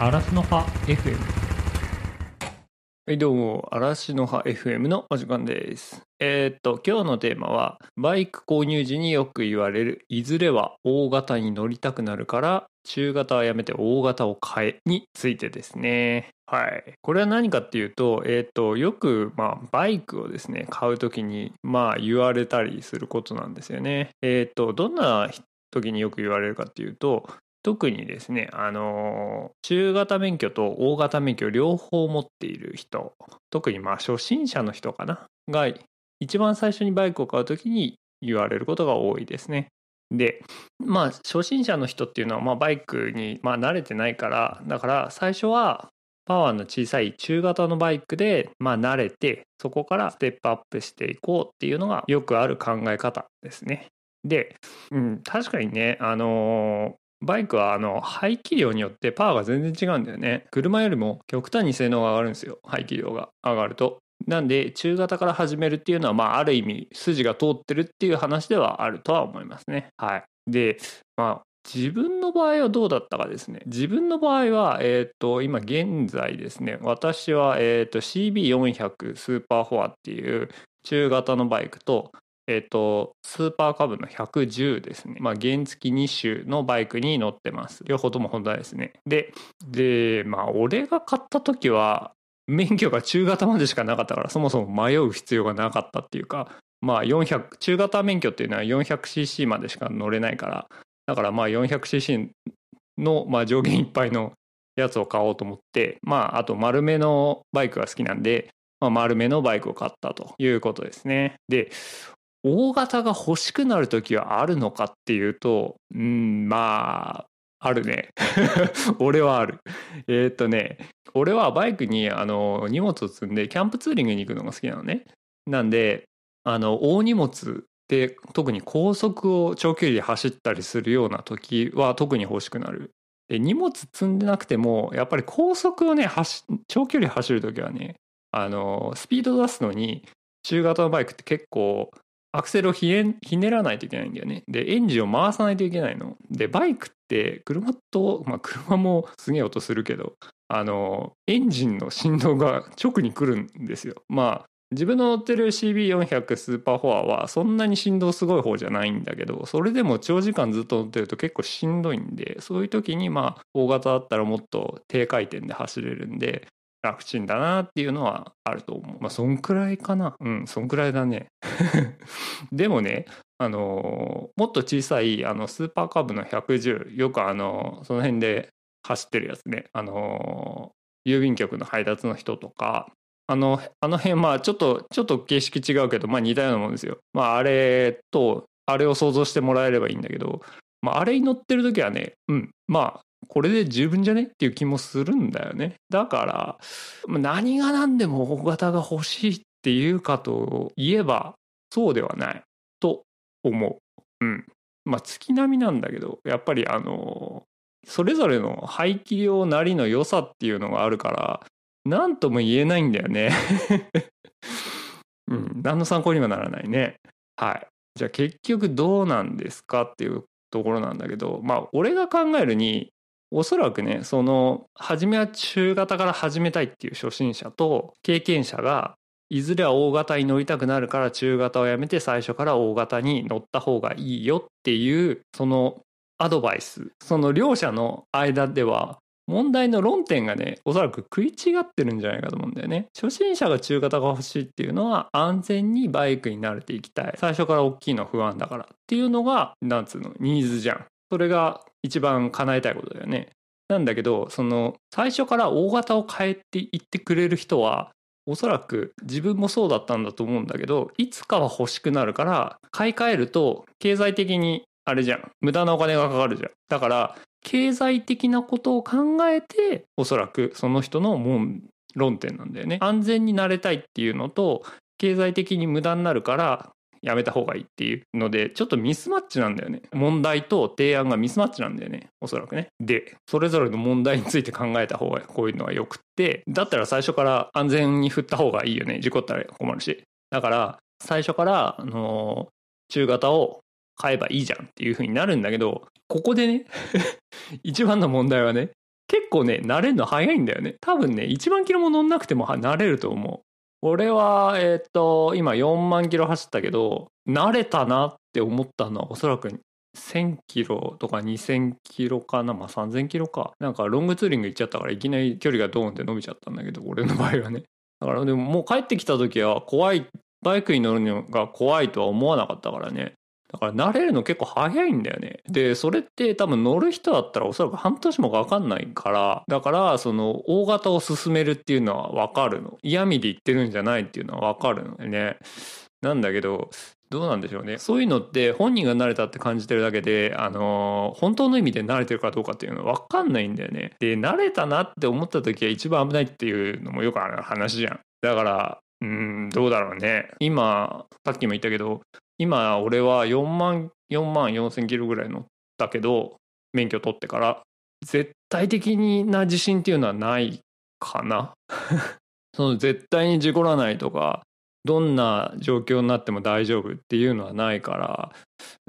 嵐の葉 FM はい、どうも、嵐の葉 FM のお時間です。えーっと、今日のテーマは、バイク購入時によく言われる、いずれは大型に乗りたくなるから、中型はやめて大型を買えについてですね。はい。これは何かっていうと、えーっと、よく、まあ、バイクをですね、買うときに、まあ、言われたりすることなんですよね。えーっと、どんな時によく言われるかっていうと、特にですね、あの中型免許と大型免許両方持っている人特にまあ初心者の人かなが一番最初にバイクを買う時に言われることが多いですね。でまあ初心者の人っていうのはまあバイクにまあ慣れてないからだから最初はパワーの小さい中型のバイクでまあ慣れてそこからステップアップしていこうっていうのがよくある考え方ですね。で、うん、確かにねあのバイクはあの排気量によってパワーが全然違うんだよね。車よりも極端に性能が上がるんですよ排気量が上がると。なんで中型から始めるっていうのはまあある意味筋が通ってるっていう話ではあるとは思いますね。はい。でまあ自分の場合はどうだったかですね。自分の場合はえっ、と今現在ですね私はえっ、と CB400 スーパーフォアっていう中型のバイクとえっ、と、スーパーカブの110ですね。まあ、原付2種のバイクに乗ってます。両方ともホンダですね。で、で、まあ、俺が買った時は、免許が中型までしかなかったから、そもそも迷う必要がなかったっていうか、まあ、400、中型免許っていうのは 400cc までしか乗れないから、だからまあ 400cc の、まあ、上限いっぱいのやつを買おうと思って、まあ、あと丸めのバイクが好きなんで、まあ、丸めのバイクを買ったということですね。で、大型が欲しくなる時はあるのかっていうとうんまああるね。俺はある。えーっとね俺はバイクにあの荷物を積んでキャンプツーリングに行くのが好きなのね。なんであの大荷物で特に高速を長距離で走ったりするような時は特に欲しくなる。で荷物積んでなくてもやっぱり高速をね長距離走る時はねあのスピード出すのに中型のバイクって結構アクセルをひねらないといけないんだよね。で、エンジンを回さないといけないの。で、バイクって車と、まあ車もすげえ音するけど、あの、エンジンの振動が直に来るんですよ。まあ、自分の乗ってる CB400 スーパーフォアはそんなに振動すごい方じゃないんだけど、それでも長時間ずっと乗ってると結構しんどいんで、そういう時にまあ、大型だったらもっと低回転で走れるんで、楽ちんだなっていうのはあると思う。まあ、そんくらいかな。うん、そんくらいだね。でもね、あのもっと小さいあのスーパーカブの110、よくあのその辺で走ってるやつね、あの郵便局の配達の人とか、あの、あの辺、まあちょっと、ちょっと形式違うけど、まあ似たようなもんですよ。まああれと、あれを想像してもらえればいいんだけど、まああれに乗ってる時はね、うん、まあこれで十分じゃね？っていう気もするんだよね。だから、何が何でも大型が欲しいっていうかといえば、そうではないと思う。うん。まあ月並みなんだけど、やっぱりあの、それぞれの排気量なりの良さっていうのがあるから、何とも言えないんだよね。うん、何の参考にもならないね。はい。じゃあ結局どうなんですかっていうところなんだけど、まあ俺が考えるに、おそらくね、その、初めは中型から始めたいっていう初心者と経験者が、いずれは大型に乗りたくなるから中型をやめて最初から大型に乗った方がいいよっていう、そのアドバイス、その両者の間では、問題の論点がね、おそらく食い違ってるんじゃないかと思うんだよね。初心者が中型が欲しいっていうのは安全にバイクに慣れていきたい。最初から大きいの不安だからっていうのが、なんつうの、ニーズじゃん。それが一番叶えたいことだよね。なんだけど、その、最初から大型を変えていってくれる人は、おそらく自分もそうだったんだと思うんだけど、いつかは欲しくなるから、買い替えると経済的にあれじゃん。無駄なお金がかかるじゃん。だから、経済的なことを考えて、おそらくその人のもう論点なんだよね。安全になれたいっていうのと、経済的に無駄になるから、やめた方がいいっていうので、ちょっとミスマッチなんだよね。問題と提案がミスマッチなんだよね。おそらくね。で、それぞれの問題について考えた方が、こういうのはよくって、だったら最初から安全に振った方がいいよね。事故ったら困るし。だから、最初から、あの中型を買えばいいじゃんっていう風になるんだけど、ここでね、一番の問題はね、結構ね、慣れるの早いんだよね。多分ね、1万キロも乗んなくても慣れると思う。俺は、えっ、と、今4万キロ走ったけど、慣れたなって思ったのはおそらく1000キロとか2000キロかなまあ3000キロか。なんかロングツーリング行っちゃったからいきなり距離がドーンって伸びちゃったんだけど俺の場合はね。だからでももう帰ってきた時は怖いバイクに乗るのが怖いとは思わなかったからね。だから慣れるの結構早いんだよね。で、それって多分乗る人だったらおそらく半年もかかんないから、だからその大型を進めるっていうのはわかるの。嫌味で言ってるんじゃないっていうのはわかるのね。なんだけど、どうなんでしょうね。そういうのって本人が慣れたって感じてるだけで、あのー、本当の意味で慣れてるかどうかっていうのは分かんないんだよね。で、慣れたなって思った時は一番危ないっていうのもよくある話じゃん。だから、うん、どうだろうね。今、さっきも言ったけど、今俺は4万、4万4千キロぐらい乗ったけど、免許取ってから、絶対的な自信っていうのはないかな。その絶対に事故らないとか、どんな状況になっても大丈夫っていうのはないから、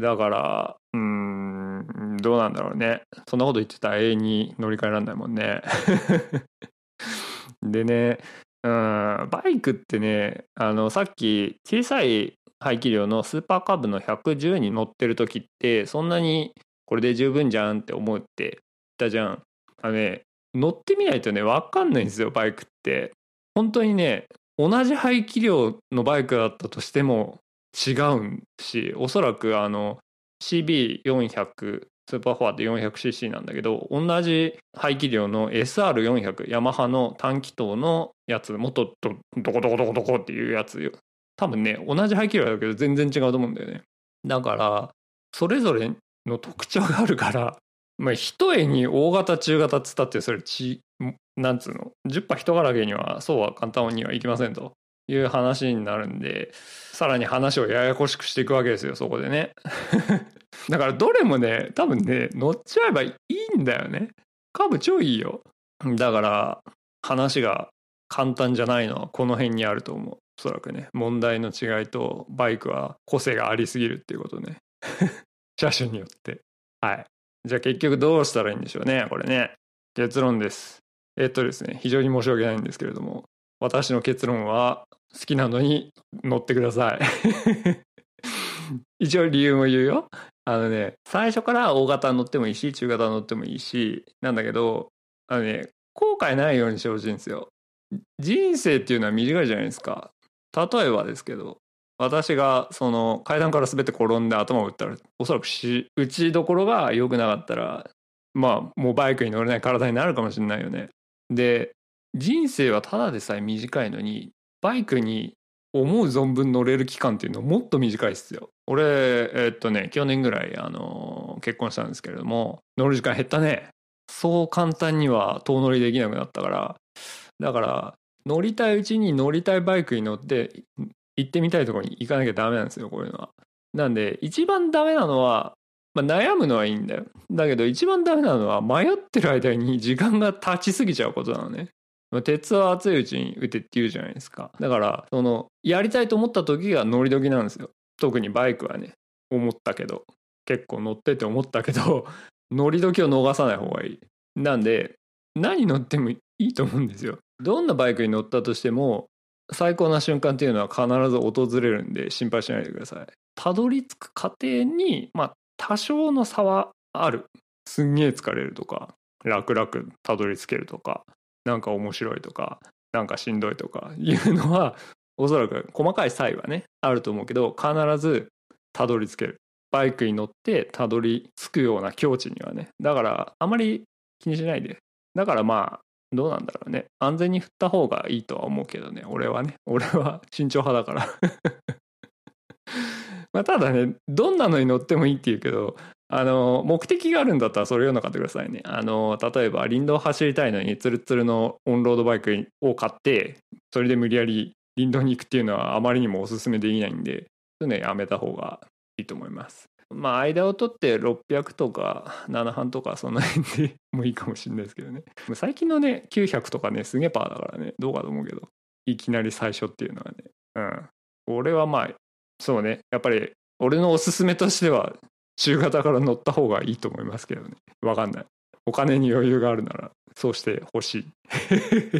だから、うーん、どうなんだろうね。そんなこと言ってたら永遠に乗り換えられないもんね。でね、うん、バイクってね、あの、さっき小さい排気量のスーパーカブの110に乗ってる時って、そんなにこれで十分じゃんって思って言ったじゃん。あのね、乗ってみないとね、わかんないんですよ、バイクって。本当にね、同じ排気量のバイクだったとしても違うし、おそらくあの CB400 スーパーフォアって 400cc なんだけど同じ排気量の SR400 ヤマハの短気筒のやつもっとドコドコドコドコっていうやつ多分ね同じ排気量だけど全然違うと思うんだよね。だからそれぞれの特徴があるから まあ一重に大型中型っつったってそれちなんつうの？10波人柄にはそうは簡単にはいきませんと。いう話になるんでさらに話をややこしくしていくわけですよそこでね。だからどれもね多分ね乗っちゃえばいいんだよね。カーブ超いいよ。だから話が簡単じゃないのはこの辺にあると思う。おそらくね問題の違いとバイクは個性がありすぎるっていうことね。車種によって。はい。じゃあ結局どうしたらいいんでしょうねこれね。結論です。えっとですね非常に申し訳ないんですけれども私の結論は好きなのに乗ってください。一応理由も言うよ。あのね最初から大型乗ってもいいし中型乗ってもいいしなんだけどあのね後悔ないようにしてほしいんですよ。人生っていうのは短いじゃないですか。例えばですけど私がその階段から滑って転んで頭を打ったらおそらくし打ちどころが良くなかったらまあもうバイクに乗れない体になるかもしれないよね。で人生はただでさえ短いのにバイクに思う存分乗れる期間っていうのもっと短いですよ。俺え、っとね去年ぐらいあの結婚したんですけれども乗る時間減ったね。そう簡単には遠乗りできなくなったから。だから乗りたいうちに乗りたいバイクに乗って行ってみたいところに行かなきゃダメなんですよこういうのは。なんで一番ダメなのはまあ、悩むのはいいんだよ。だけど一番ダメなのは迷ってる間に時間が経ちすぎちゃうことなのね。鉄は熱いうちに打てって言うじゃないですか。だから、その、やりたいと思った時が乗り時なんですよ。特にバイクはね、思ったけど、結構乗ってて思ったけど、乗り時を逃さない方がいい。なんで、何乗ってもいいと思うんですよ。どんなバイクに乗ったとしても、最高な瞬間っていうのは必ず訪れるんで心配しないでください。たどり着く過程に、まあ、多少の差はある。すんげえ疲れるとか、楽々たどり着けるとか、なんか面白いとかなんかしんどいとかいうのはおそらく細かい差異はねあると思うけど必ずたどり着けるバイクに乗ってたどり着くような境地にはねだからあまり気にしないでだからまあどうなんだろうね安全に振った方がいいとは思うけどね俺はね俺は慎重派だから まあただねどんなのに乗ってもいいって言うけどあの目的があるんだったらそれ読んなかってくださいね。あの例えば林道走りたいのにツルツルのオンロードバイクを買ってそれで無理やり林道に行くっていうのはあまりにもおすすめできないんでそういうのやめた方がいいと思います。まあ間を取って600とか7半とかその辺で もいいかもしれないですけどね。最近のね900とかねすげえパーだからねどうかと思うけどいきなり最初っていうのはね。うん。俺はまあそうねやっぱり俺のおすすめとしては中型から乗った方がいいと思いますけどね。わかんない。お金に余裕があるならそうしてほしい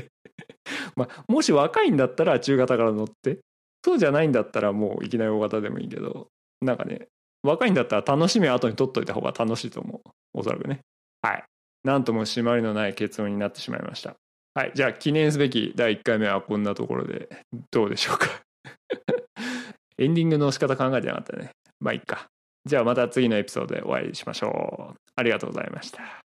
まあもし若いんだったら中型から乗ってそうじゃないんだったらもういきなり大型でもいいけどなんかね若いんだったら楽しみは後に取っといた方が楽しいと思う。おそらくね。はい。なんとも締まりのない結論になってしまいました。はい。じゃあ記念すべき第1回目はこんなところでどうでしょうか。エンディングの仕方考えてなかったね。まあいっか。じゃあまた次のエピソードでお会いしましょう。ありがとうございました。